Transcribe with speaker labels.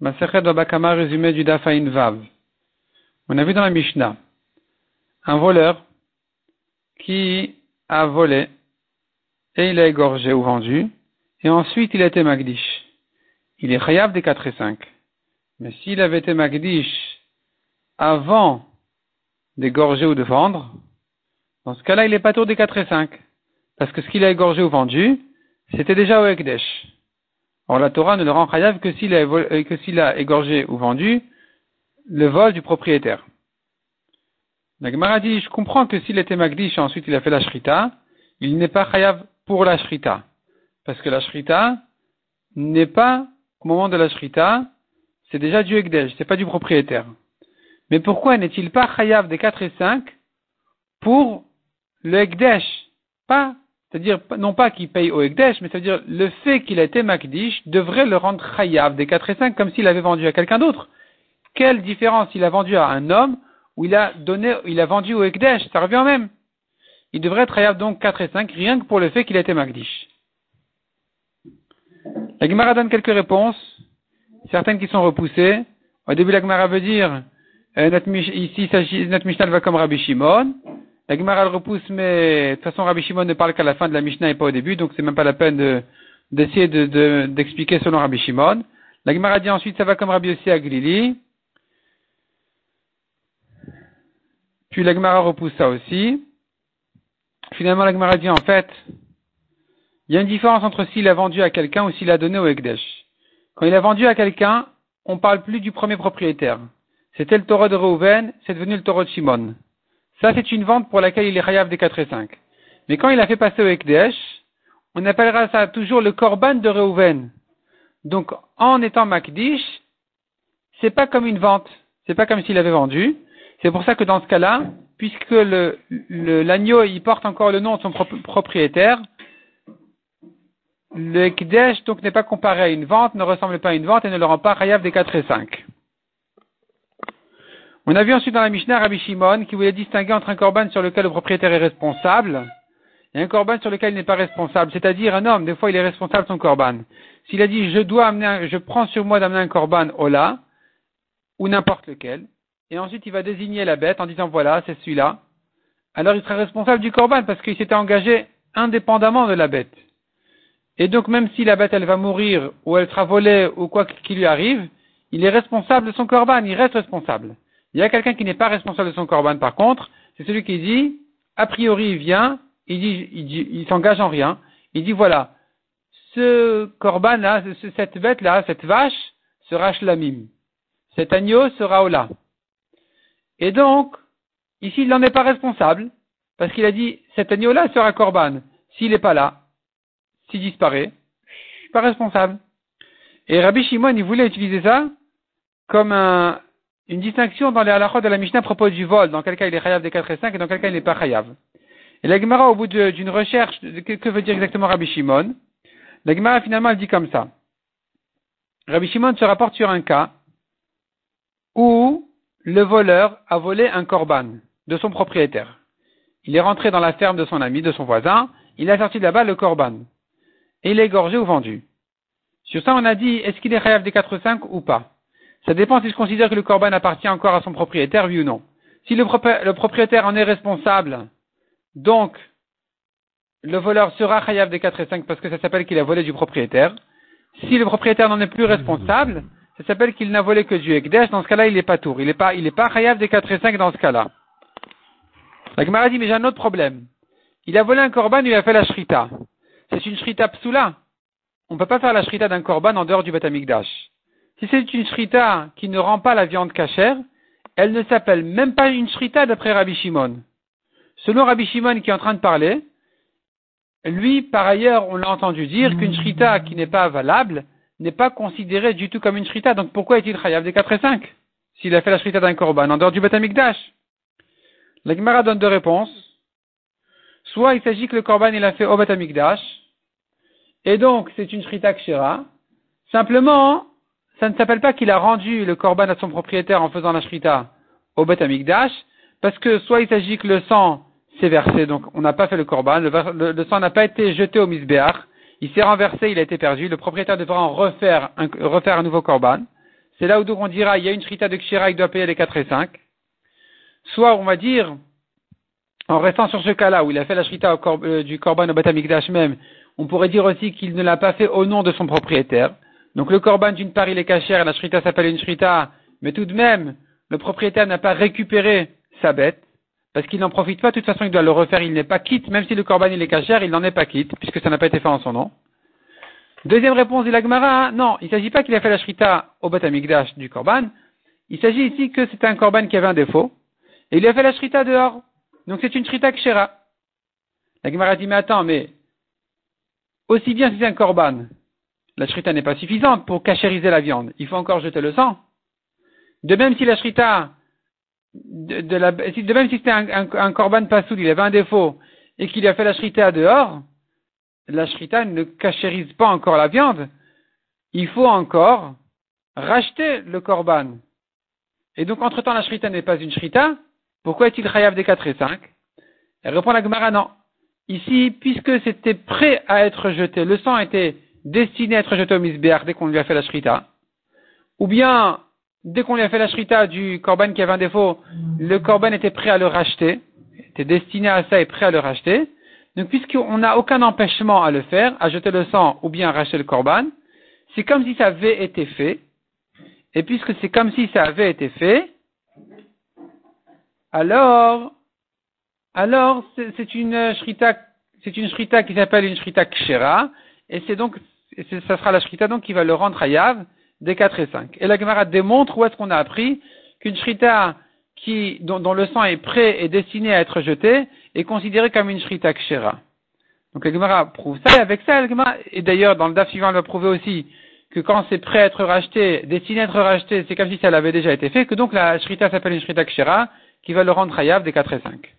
Speaker 1: Masechet Babakama résumé du Dafain Vav. On a vu dans la Mishnah un voleur qui a volé et il a égorgé ou vendu et ensuite il a été Magdish. Il est Chayav des 4 et 5. Mais s'il avait été Magdish avant d'égorger ou de vendre, dans ce cas-là, il est pas tour des 4 et 5. Parce que ce qu'il a égorgé ou vendu, c'était déjà au Ekdesh. Or, la Torah ne le rend chayav que s'il a, euh, que s'il a égorgé ou vendu le vol du propriétaire. La Gemara dit, je comprends que s'il était Magdish et ensuite il a fait la shrita, il n'est pas chayav pour la shrita. Parce que la shrita n'est pas, au moment de la shrita, c'est déjà du Ekdesh, c'est pas du propriétaire. Mais pourquoi n'est-il pas chayav des 4 et 5 pour le Ekdesh? Pas c'est-à-dire, non pas qu'il paye au Ekdesh, mais c'est-à-dire le fait qu'il a été Makdish devrait le rendre Chayav des 4 et 5 comme s'il avait vendu à quelqu'un d'autre. Quelle différence il a vendu à un homme ou il a donné, il a vendu au Ekdesh, ça revient même. Il devrait être Chayav donc 4 et 5 rien que pour le fait qu'il a été Makdish. La Gemara donne quelques réponses, certaines qui sont repoussées. Au début, la Gemara veut dire, euh, notre, ici, notre Mishnah va comme Rabbi Shimon. La Gemara le repousse, mais de toute façon, Rabbi Shimon ne parle qu'à la fin de la Mishnah et pas au début, donc c'est même pas la peine d'essayer de, d'expliquer selon Rabbi Shimon. La Gemara dit ensuite, ça va comme Rabbi Yossi Aglili. Puis la Gemara repousse ça aussi. Finalement, la Gemara dit en fait, il y a une différence entre s'il a vendu à quelqu'un ou s'il a donné au Ekdesh. Quand il a vendu à quelqu'un, on parle plus du premier propriétaire. C'était le taureau de Reuven, c'est devenu le taureau de Shimon. Ça, c'est une vente pour laquelle il est chayav des 4 et 5. Mais quand il a fait passer au Ekdesh, on appellera ça toujours le korban de Reuven. Donc, en étant Makdish, c'est pas comme une vente. C'est pas comme s'il avait vendu. C'est pour ça que dans ce cas-là, puisque le, l'agneau, il porte encore le nom de son propriétaire, le Ekdesh, donc, n'est pas comparé à une vente, ne ressemble pas à une vente et ne le rend pas chayav des 4 et 5. On a vu ensuite dans la Mishnah Rabbi Shimon qui voulait distinguer entre un korban sur lequel le propriétaire est responsable et un korban sur lequel il n'est pas responsable. C'est-à-dire un homme, des fois il est responsable de son korban. S'il a dit je dois amener, je prends sur moi d'amener un korban Ola ou n'importe lequel, et ensuite il va désigner la bête en disant voilà c'est celui-là, alors il sera responsable du korban parce qu'il s'était engagé indépendamment de la bête. Et donc même si la bête elle va mourir ou elle sera volée ou quoi qu'il lui arrive, il est responsable de son korban, il reste responsable. Il y a quelqu'un qui n'est pas responsable de son corban, par contre, c'est celui qui dit, a priori, il vient, il dit, il, s'engage en rien, il dit, voilà, ce corban là, cette bête là, cette vache sera shlamim. Cet agneau sera ola. Et donc, ici, il n'en est pas responsable, parce qu'il a dit, cet agneau là sera corban. S'il n'est pas là, s'il disparaît, je suis pas responsable. Et Rabbi Shimon, il voulait utiliser ça comme un, une distinction dans les halachot de la Mishnah à propos du vol, dans quel cas il est chayav des 4 et 5 et dans quel cas il n'est pas chayav. Et la Gemara, au bout d'une recherche, que, veut dire exactement Rabbi Shimon? La Gemara finalement elle dit comme ça. Rabbi Shimon se rapporte sur un cas où le voleur a volé un korban de son propriétaire. Il est rentré dans la ferme de son ami, de son voisin, il a sorti de là-bas le korban. Et il est égorgé ou vendu. Sur ça, on a dit, est-ce qu'il est chayav des 4 ou 5 ou pas? Ça dépend si je considère que le corban appartient encore à son propriétaire, oui ou non. Si le, propriétaire en est responsable, donc le voleur sera chayav des 4 et 5 parce que ça s'appelle qu'il a volé du propriétaire. Si le propriétaire n'en est plus responsable, ça s'appelle qu'il n'a volé que du ekdesh. Dans ce cas-là, il n'est pas tour. Il n'est pas, il pas chayav des 4 et 5 dans ce cas-là. La Gemara dit, mais j'ai un autre problème. Il a volé un korban, il a fait la shrita. C'est une shrita psula. On ne peut pas faire la shrita d'un korban en dehors du batamikdash. Si c'est une shrita qui ne rend pas la viande cachère, elle ne s'appelle même pas une shrita d'après Rabbi Shimon. Selon Rabbi Shimon qui est en train de parler, lui, par ailleurs, on l'a entendu dire qu'une shrita qui n'est pas valable n'est pas considérée du tout comme une shrita. Donc pourquoi est-il chayav des 4 et 5 s'il a fait la shrita d'un korban en dehors du Batamikdash La Gemara donne deux réponses. Soit il s'agit que le korban il a fait au Batamikdash, et donc c'est une shrita kshira. Simplement, ça ne s'appelle pas qu'il a rendu le korban à son propriétaire en faisant la shrita au Bet Amikdash, parce que soit il s'agit que le sang s'est versé, donc on n'a pas fait le korban, le, sang n'a pas été jeté au misbéach, il s'est renversé, il a été perdu, le propriétaire devra en refaire un, nouveau korban. c'est là où donc on dira, il y a une shrita de kshira, il doit payer les 4 et 5. Soit on va dire, en restant sur ce cas-là où il a fait la shrita euh, du korban au batamikdash même, on pourrait dire aussi qu'il ne l'a pas fait au nom de son propriétaire. Donc le korban d'une part il est cachère la shrita s'appelle une shrita, mais tout de même, le propriétaire n'a pas récupéré sa bête, parce qu'il n'en profite pas, de toute façon il doit le refaire, il n'est pas quitte, même si le korban il est cachère, il n'en est pas quitte, puisque ça n'a pas été fait en son nom. Deuxième réponse de l'Agmara, non, il ne s'agit pas qu'il a fait la shrita au batamikdash du korban, il s'agit ici que c'est un korban qui avait un défaut, et il a fait la shrita dehors. Donc c'est une shrita kshera. La Gemara dit, mais attends, mais aussi bien si c'est un korban, la shrita n'est pas suffisante pour cachériser la viande. Il faut encore jeter le sang. De même si la shrita, de, la, de même si c'était un, un, un korban il avait un défaut, et qu'il a fait la shrita dehors, la shrita ne cachérise pas encore la viande. Il faut encore racheter le korban. Et donc, entre-temps, la shrita n'est pas une shrita. Pourquoi est-il chayav des 4 et 5 Elle répond la Gemara, non. Ici, puisque c'était prêt à être jeté, le sang était destiné à être jeté au misbéach dès qu'on lui a fait la shrita, ou bien, dès qu'on lui a fait la shrita du korban qui avait un défaut, le korban était prêt à le racheter, était destiné à ça et prêt à le racheter. Donc, puisqu'on n'a aucun empêchement à le faire, à jeter le sang ou bien à racheter le korban, c'est comme si ça avait été fait. Et puisque c'est comme si ça avait été fait, alors alors c'est une shrita, c'est une shrita qui s'appelle une shrita kshera, et c'est donc, ça sera la shrita donc qui va le rendre hayav des 4 et 5. Et la Gemara démontre où est-ce qu'on a appris qu'une shrita qui, dont, le sang est prêt et destiné à être jeté est considérée comme une shrita kshera. Donc la Gemara prouve ça, et avec ça, la Gemara, et d'ailleurs dans le DAF suivant, elle va prouver aussi que quand c'est prêt à être racheté, destiné à être racheté, c'est comme si ça avait déjà été fait, que donc la shrita s'appelle une shrita kshera, qui va le rendre hayav des 4 et 5.